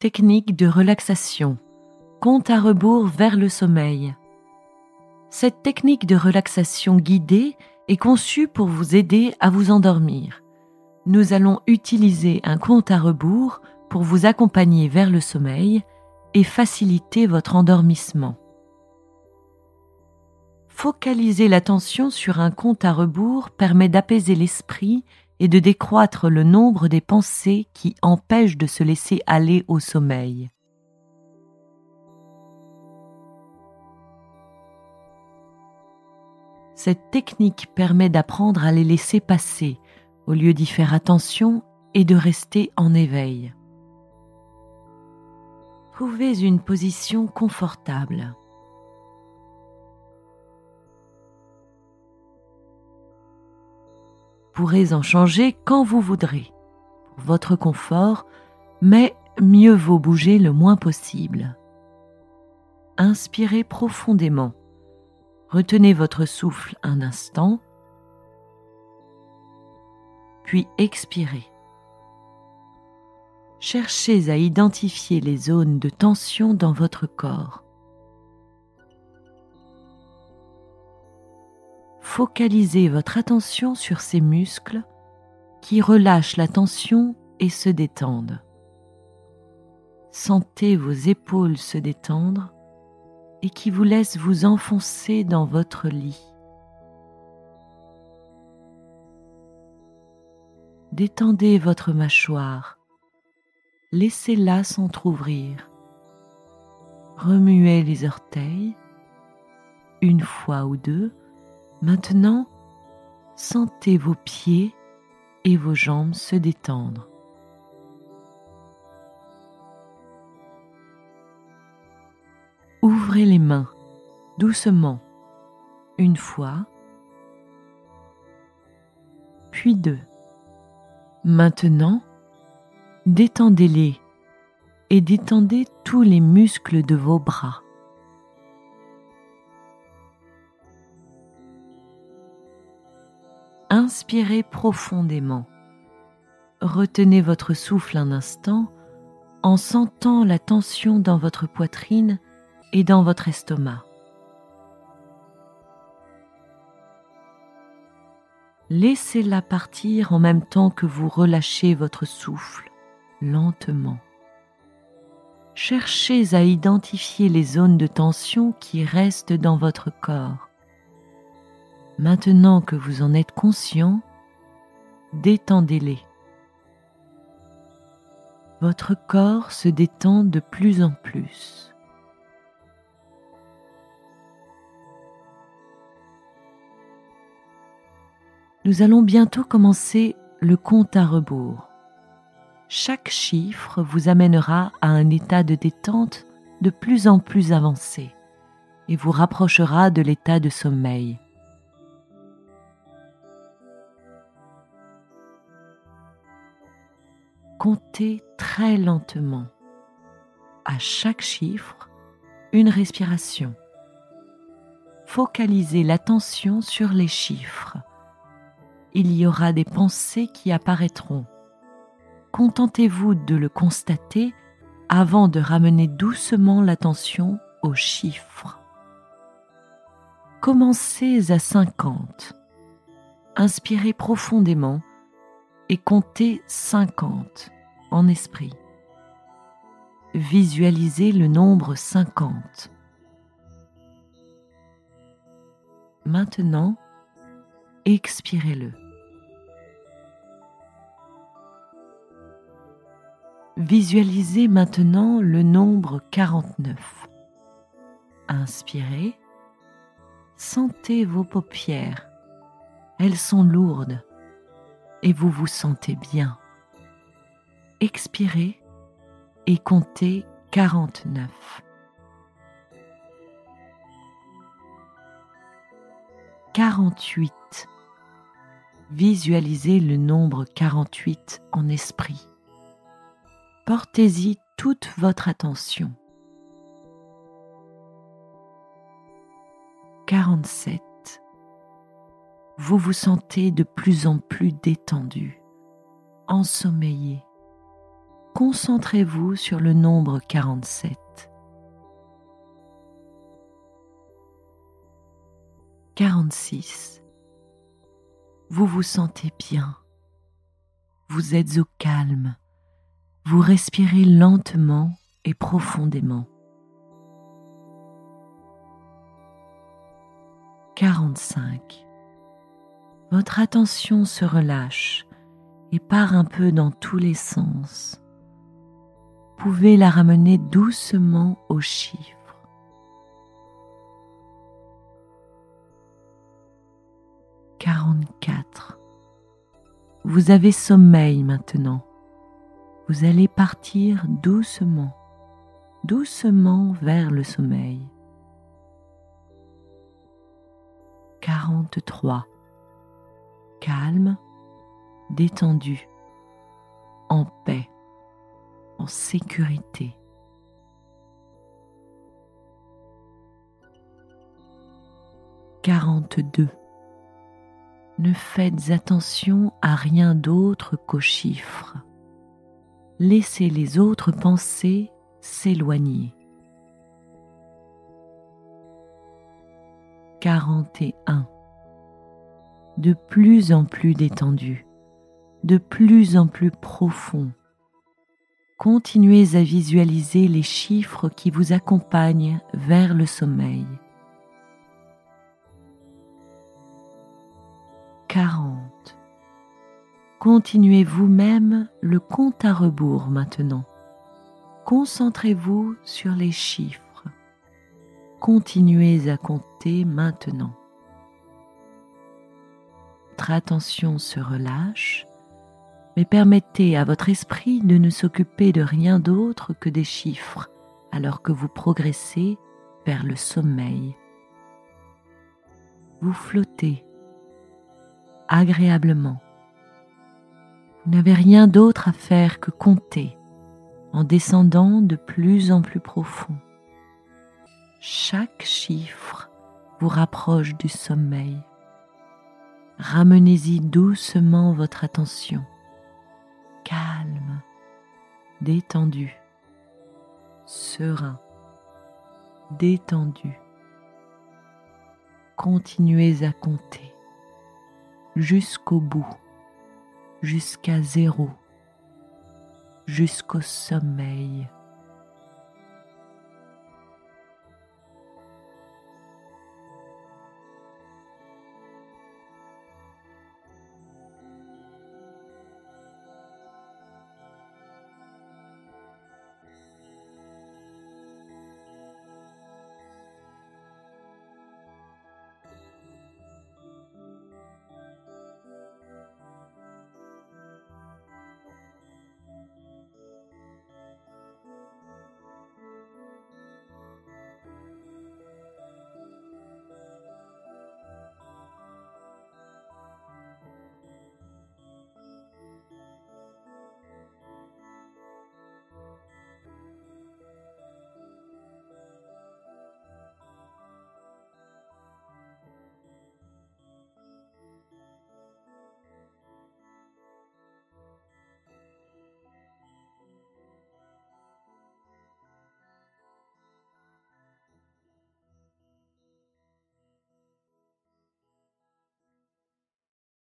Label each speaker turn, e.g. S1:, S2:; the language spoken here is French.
S1: Technique de relaxation. Compte à rebours vers le sommeil. Cette technique de relaxation guidée est conçue pour vous aider à vous endormir. Nous allons utiliser un compte à rebours pour vous accompagner vers le sommeil et faciliter votre endormissement. Focaliser l'attention sur un compte à rebours permet d'apaiser l'esprit et de décroître le nombre des pensées qui empêchent de se laisser aller au sommeil. Cette technique permet d'apprendre à les laisser passer au lieu d'y faire attention et de rester en éveil. Trouvez une position confortable. Pourrez en changer quand vous voudrez, pour votre confort, mais mieux vaut bouger le moins possible. Inspirez profondément. Retenez votre souffle un instant, puis expirez. Cherchez à identifier les zones de tension dans votre corps. Focalisez votre attention sur ces muscles qui relâchent la tension et se détendent. Sentez vos épaules se détendre et qui vous laissent vous enfoncer dans votre lit. Détendez votre mâchoire, laissez-la s'entr'ouvrir. Remuez les orteils une fois ou deux Maintenant, sentez vos pieds et vos jambes se détendre. Ouvrez les mains doucement, une fois, puis deux. Maintenant, détendez-les et détendez tous les muscles de vos bras. Inspirez profondément. Retenez votre souffle un instant en sentant la tension dans votre poitrine et dans votre estomac. Laissez-la partir en même temps que vous relâchez votre souffle lentement. Cherchez à identifier les zones de tension qui restent dans votre corps. Maintenant que vous en êtes conscient, détendez-les. Votre corps se détend de plus en plus. Nous allons bientôt commencer le compte à rebours. Chaque chiffre vous amènera à un état de détente de plus en plus avancé et vous rapprochera de l'état de sommeil. Comptez très lentement. À chaque chiffre, une respiration. Focalisez l'attention sur les chiffres. Il y aura des pensées qui apparaîtront. Contentez-vous de le constater avant de ramener doucement l'attention aux chiffres. Commencez à 50. Inspirez profondément et comptez 50 en esprit. Visualisez le nombre 50. Maintenant, expirez-le. Visualisez maintenant le nombre 49. Inspirez. Sentez vos paupières. Elles sont lourdes et vous vous sentez bien. Expirez et comptez 49. 48. Visualisez le nombre 48 en esprit. Portez-y toute votre attention. 47 vous vous sentez de plus en plus détendu, ensommeillé, concentrez-vous sur le nombre 47. Quarante-six. Vous vous sentez bien. Vous êtes au calme. Vous respirez lentement et profondément. 45. Votre attention se relâche et part un peu dans tous les sens. Pouvez la ramener doucement aux chiffres. Quarante-quatre. Vous avez sommeil maintenant. Vous allez partir doucement, doucement vers le sommeil. 43. Calme, détendu, en paix, en sécurité. Quarante-deux. Ne faites attention à rien d'autre qu'aux chiffres. Laissez les autres pensées s'éloigner. 41. De plus en plus détendu, de plus en plus profond. Continuez à visualiser les chiffres qui vous accompagnent vers le sommeil. 40. Continuez vous-même le compte à rebours maintenant. Concentrez-vous sur les chiffres. Continuez à compter maintenant. Votre attention se relâche, mais permettez à votre esprit de ne s'occuper de rien d'autre que des chiffres alors que vous progressez vers le sommeil. Vous flottez agréablement. Vous n'avez rien d'autre à faire que compter en descendant de plus en plus profond. Chaque chiffre vous rapproche du sommeil. Ramenez-y doucement votre attention, calme, détendu, serein, détendu. Continuez à compter jusqu'au bout, jusqu'à zéro, jusqu'au sommeil.